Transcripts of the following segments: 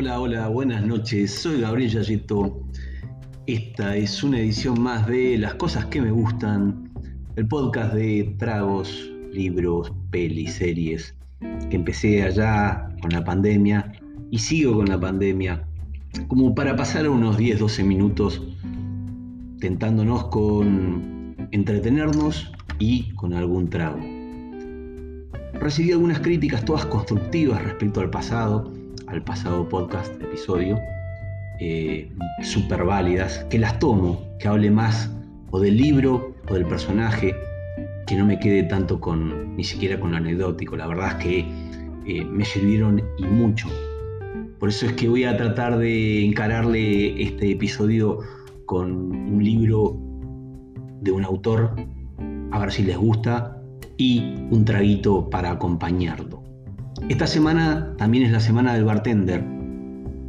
Hola, hola, buenas noches. Soy Gabriel Yayito. Esta es una edición más de Las cosas que me gustan, el podcast de tragos, libros, pelis, series, que empecé allá con la pandemia y sigo con la pandemia, como para pasar unos 10, 12 minutos tentándonos con entretenernos y con algún trago. Recibí algunas críticas, todas constructivas respecto al pasado, al pasado podcast, episodio, eh, súper válidas, que las tomo, que hable más o del libro o del personaje, que no me quede tanto con, ni siquiera con lo anecdótico. La verdad es que eh, me sirvieron y mucho. Por eso es que voy a tratar de encararle este episodio con un libro de un autor, a ver si les gusta, y un traguito para acompañarlo. Esta semana también es la semana del bartender,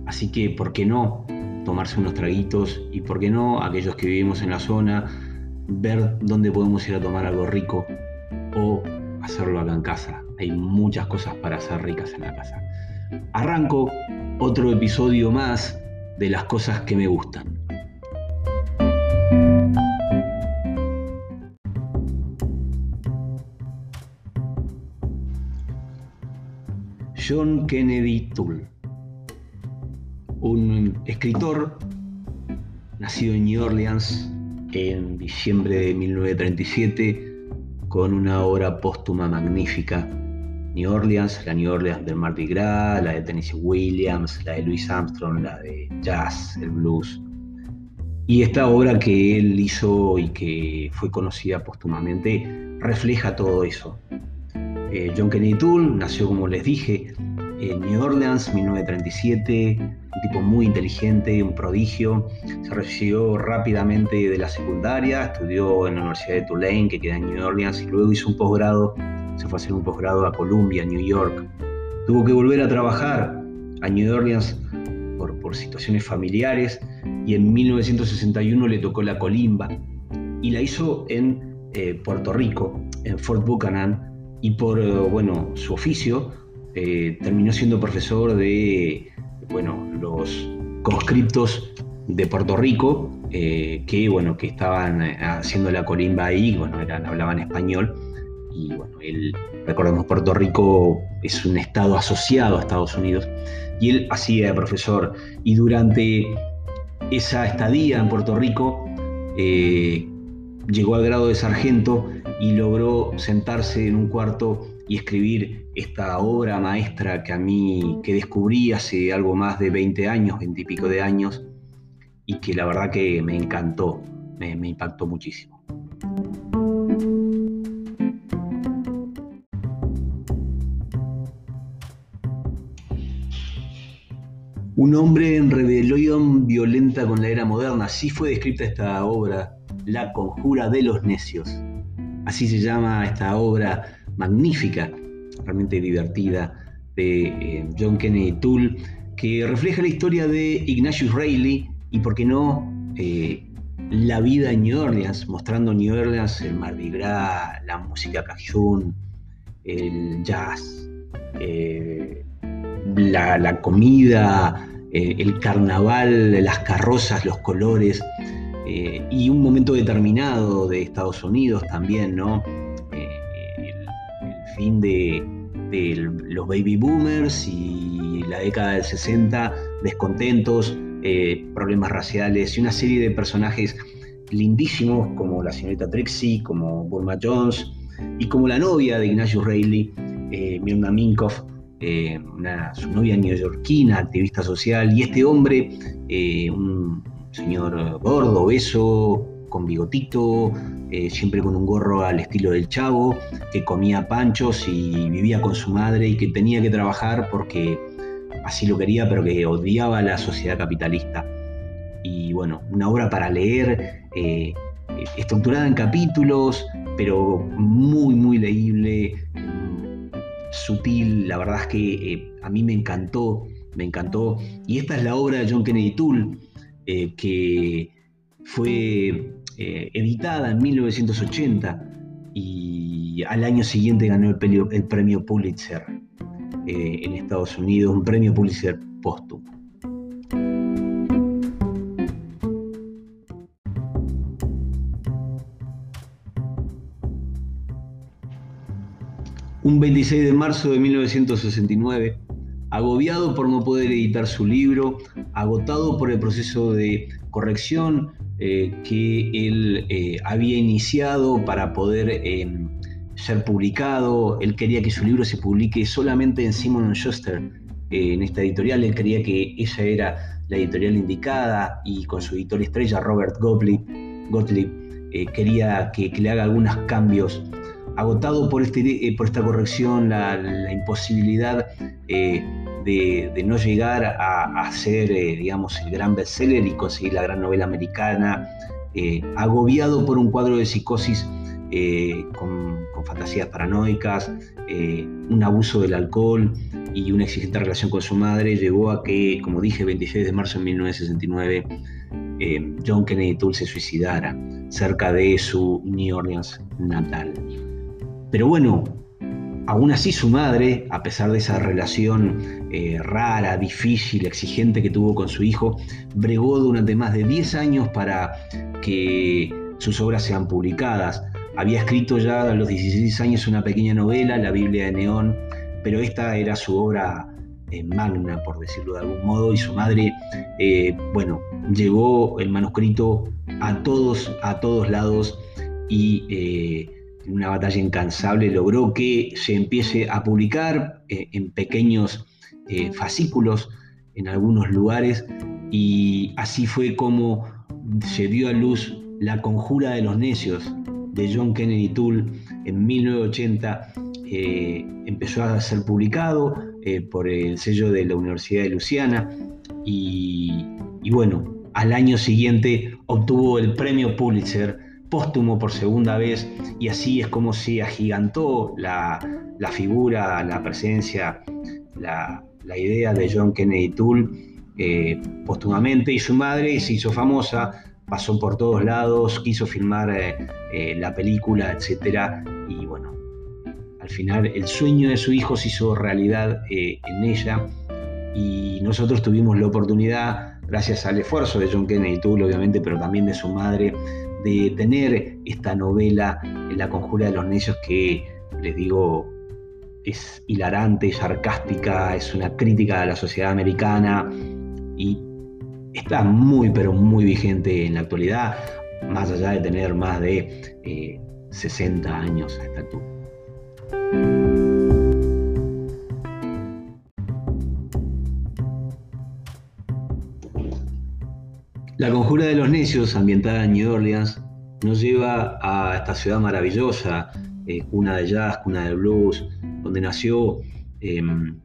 así que ¿por qué no tomarse unos traguitos y por qué no aquellos que vivimos en la zona ver dónde podemos ir a tomar algo rico o hacerlo acá en casa? Hay muchas cosas para hacer ricas en la casa. Arranco otro episodio más de las cosas que me gustan. John Kennedy Toole, un escritor nacido en New Orleans en diciembre de 1937 con una obra póstuma magnífica. New Orleans, la New Orleans del Mardi Gras, la de Tennessee Williams, la de Louis Armstrong, la de jazz, el blues. Y esta obra que él hizo y que fue conocida póstumamente refleja todo eso. Eh, John Kennedy Toole nació, como les dije, en New Orleans, 1937, un tipo muy inteligente, un prodigio. Se recibió rápidamente de la secundaria, estudió en la Universidad de Tulane, que queda en New Orleans, y luego hizo un posgrado, se fue a hacer un posgrado a Columbia, New York. Tuvo que volver a trabajar a New Orleans por, por situaciones familiares y en 1961 le tocó la colimba y la hizo en eh, Puerto Rico, en Fort Buchanan, y por eh, bueno, su oficio eh, terminó siendo profesor de bueno, los conscriptos de Puerto Rico eh, que, bueno, que estaban haciendo la colimba ahí, bueno, eran, hablaban español. Y bueno, él, recordemos, Puerto Rico es un estado asociado a Estados Unidos. Y él hacía de profesor. Y durante esa estadía en Puerto Rico llegó al grado de sargento y logró sentarse en un cuarto y escribir esta obra maestra que a mí, que descubrí hace algo más de 20 años, 20 y pico de años, y que la verdad que me encantó, me, impactó muchísimo. Un hombre en rebelión violenta con la era moderna, así fue descrita esta obra, La conjura de los necios. Así se llama esta obra magnífica, realmente divertida, de eh, John Kennedy Toole, que refleja la historia de Ignatius Reilly y, por qué no, eh, la vida en New Orleans, mostrando New Orleans, el Mardi Gras, la música cajun, el jazz, eh, la, comida, el carnaval, las carrozas, los colores. Eh, y un momento determinado de Estados Unidos también, ¿no? Eh, el, fin de, los baby boomers y la década del 60, descontentos, eh, problemas raciales y una serie de personajes lindísimos como la señorita Trixie, como Burma Jones y como la novia de Ignatius Reilly, Mirna Minkoff, su novia neoyorquina, activista social, y este hombre, un, señor gordo, obeso, con bigotito, eh, siempre con un gorro al estilo del chavo, que comía panchos y vivía con su madre y que tenía que trabajar porque así lo quería, pero que odiaba la sociedad capitalista. Y bueno, una obra para leer, eh, estructurada en capítulos, pero muy, muy leíble, sutil, la verdad es que eh, a mí me encantó, me encantó. Y esta es la obra de John Kennedy Toole eh, que fue eh, editada en 1980 y al año siguiente ganó el, premio Pulitzer eh, en Estados Unidos, un premio Pulitzer póstumo. Un 26 de marzo de 1969, agobiado por no poder editar su libro, agotado por el proceso de corrección eh, que él eh, había iniciado para poder em, ser publicado, él quería que su libro se publique solamente en Simon Schuster, eh, en esta editorial, él creía que ella era la editorial indicada y con su editor estrella, Robert Gottlieb, quería que, le haga algunos cambios. Agotado por, este, por esta corrección, la, imposibilidad de, no llegar a, ser, eh, digamos, el gran bestseller y conseguir la gran novela americana, eh, agobiado por un cuadro de psicosis eh, con, fantasías paranoicas, un abuso del alcohol y una exigente relación con su madre, llevó a que, como dije, 26 de marzo de 1969, John Kennedy Toole se suicidara cerca de su New Orleans natal. Pero bueno, Aún así su madre, a pesar de esa relación eh, rara, difícil, exigente que tuvo con su hijo, bregó durante más de 10 años para que sus obras sean publicadas. Había escrito ya a los 16 años una pequeña novela, La Biblia de Neón, pero esta era su obra eh, magna, por decirlo de algún modo, y su madre, eh, bueno, llevó el manuscrito a todos, a todos lados y una batalla incansable, logró que se empiece a publicar eh, en pequeños eh, fascículos en algunos lugares y así fue como se dio a luz La Conjura de los Necios de John Kennedy Toole en 1980. Eh, empezó a ser publicado por el sello de la Universidad de Luisiana y, y bueno, al año siguiente obtuvo el premio Pulitzer póstumo por segunda vez y así es como se agigantó la, figura, la presencia, la, idea de John Kennedy Toole eh, póstumamente y su madre se hizo famosa, pasó por todos lados, quiso filmar eh, eh, la película, etc. Y bueno, al final el sueño de su hijo se hizo realidad en ella y nosotros tuvimos la oportunidad, gracias al esfuerzo de John Kennedy Toole obviamente, pero también de su madre, de tener esta novela, La Conjura de los Necios, que les digo, es hilarante, sarcástica, es una crítica a la sociedad americana y está muy, pero muy vigente en la actualidad, más allá de tener más de 60 eh, años a esta altura. La conjura de los necios, ambientada en New Orleans, nos lleva a esta ciudad maravillosa, eh, cuna de jazz, cuna de blues, donde nació em,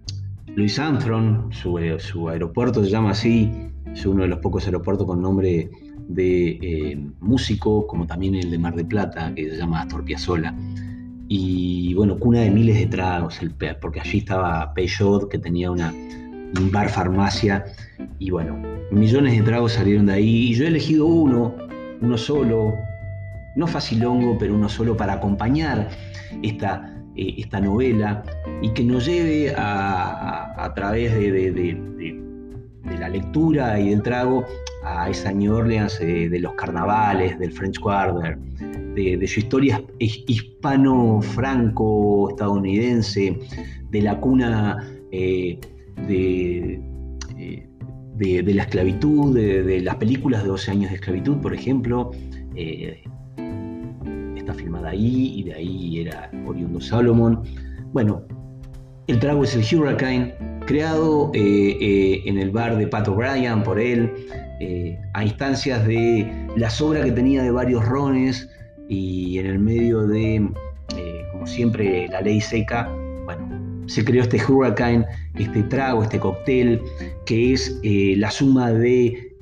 Louis Armstrong, eh, su, aeropuerto se llama así, es uno de los pocos aeropuertos con nombre de em, músico, como también el de Mar de Plata, que se llama Astor Piazzolla. Y bueno, cuna de miles de tragos, el, porque allí estaba Peugeot, que tenía una, un bar farmacia, y bueno, millones de tragos salieron de ahí y yo he elegido uno, uno solo, no facilongo, pero uno solo para acompañar esta, eh, esta novela y que nos lleve a, través de, la lectura y del trago a esa New Orleans eh, de los carnavales, del French Quarter, de, su historia hispano-franco-estadounidense, de la cuna eh, de de, la esclavitud, de, las películas de 12 años de esclavitud, por ejemplo. Eh, está filmada ahí y de ahí era oriundo Salomon. Bueno, el trago es el Hurricane, creado eh, eh, en el bar de Pat O'Brien por él, a instancias de la sobra que tenía de varios rones y en el medio de, como siempre, la ley seca. Bueno, se creó este Hurricane, este trago, este cóctel, que es eh, la suma de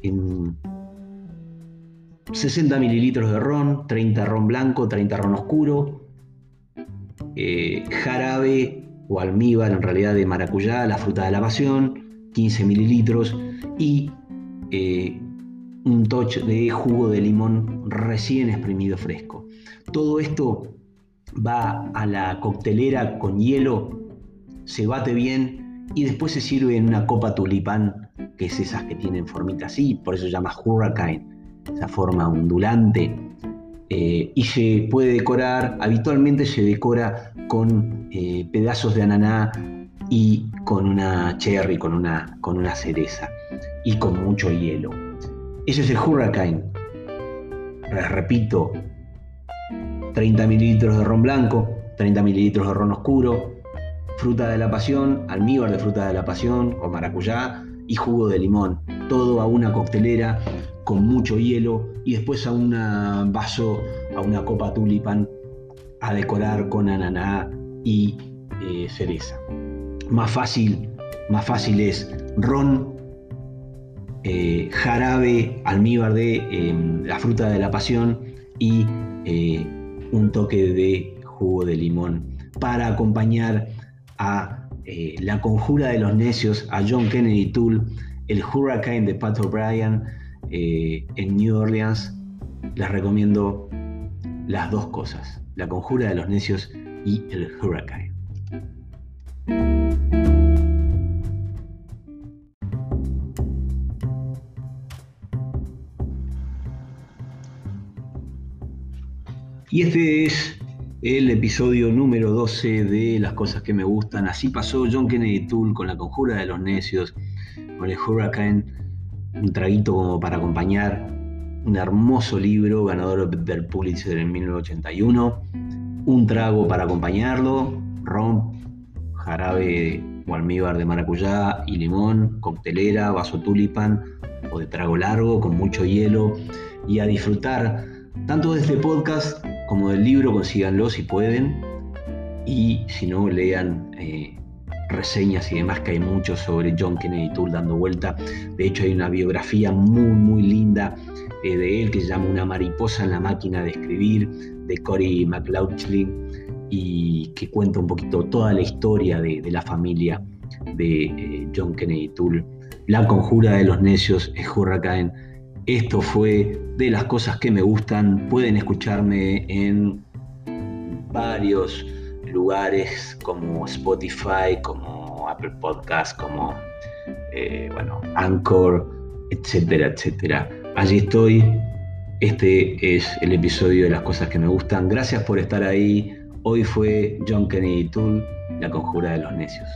60 mililitros de ron, 30 ron blanco, 30 ron oscuro, eh, jarabe o almíbar en realidad de maracuyá, la fruta de la pasión, 15 mililitros y eh, un touch de jugo de limón recién exprimido fresco. Todo esto va a la coctelera con hielo se bate bien y después se sirve en una copa tulipán, que es esas que tienen formita así, por eso se llama hurricane, esa forma ondulante. eh, y se puede decorar, habitualmente se decora con eh, pedazos de ananá y con una cherry, con una, con una cereza y con mucho hielo. Ese es el Hurricane. Les repito, 30 mililitros de ron blanco, 30 mililitros de ron oscuro, fruta de la pasión, almíbar de fruta de la pasión o maracuyá y jugo de limón. Todo a una coctelera con mucho hielo y después a un vaso, a una copa tulipan a decorar con ananá y eh, cereza. Más fácil, más fácil es ron, eh, jarabe, almíbar de em, la fruta de la pasión y eh, un toque de jugo de limón para acompañar a La conjura de los necios, a John Kennedy Toole, el Hurricane de Pat O'Brien, eh, en New Orleans, les recomiendo las dos cosas, la conjura de los necios y el hurricane. Y este es el episodio número 12 de Las cosas que me gustan. Así pasó John Kennedy Toole con la conjura de los necios, con el hurricane un traguito como para acompañar un hermoso libro ganador del Pulitzer en 1981, un trago para acompañarlo, ron, jarabe o almíbar de maracuyá y limón, coctelera, vaso tulipan o de trago largo con mucho hielo y a disfrutar tanto de este podcast como del libro, consíganlo si pueden y si no, lean eh, reseñas y demás, que hay mucho sobre John Kennedy Toole dando vuelta. De hecho, hay una biografía muy, muy linda eh, de él que se llama Una mariposa en la máquina de escribir, de Cory McLaughlin, y que cuenta un poquito toda la historia de, la familia de eh, John Kennedy Toole. La conjura de los necios es Hurricane. Esto fue de las cosas que me gustan. Pueden escucharme en varios lugares como Spotify, como Apple Podcast, como eh, bueno, Anchor, etcétera, etcétera. Allí estoy. Este es el episodio de las cosas que me gustan. Gracias por estar ahí. Hoy fue John Kennedy Toole, la conjura de los necios.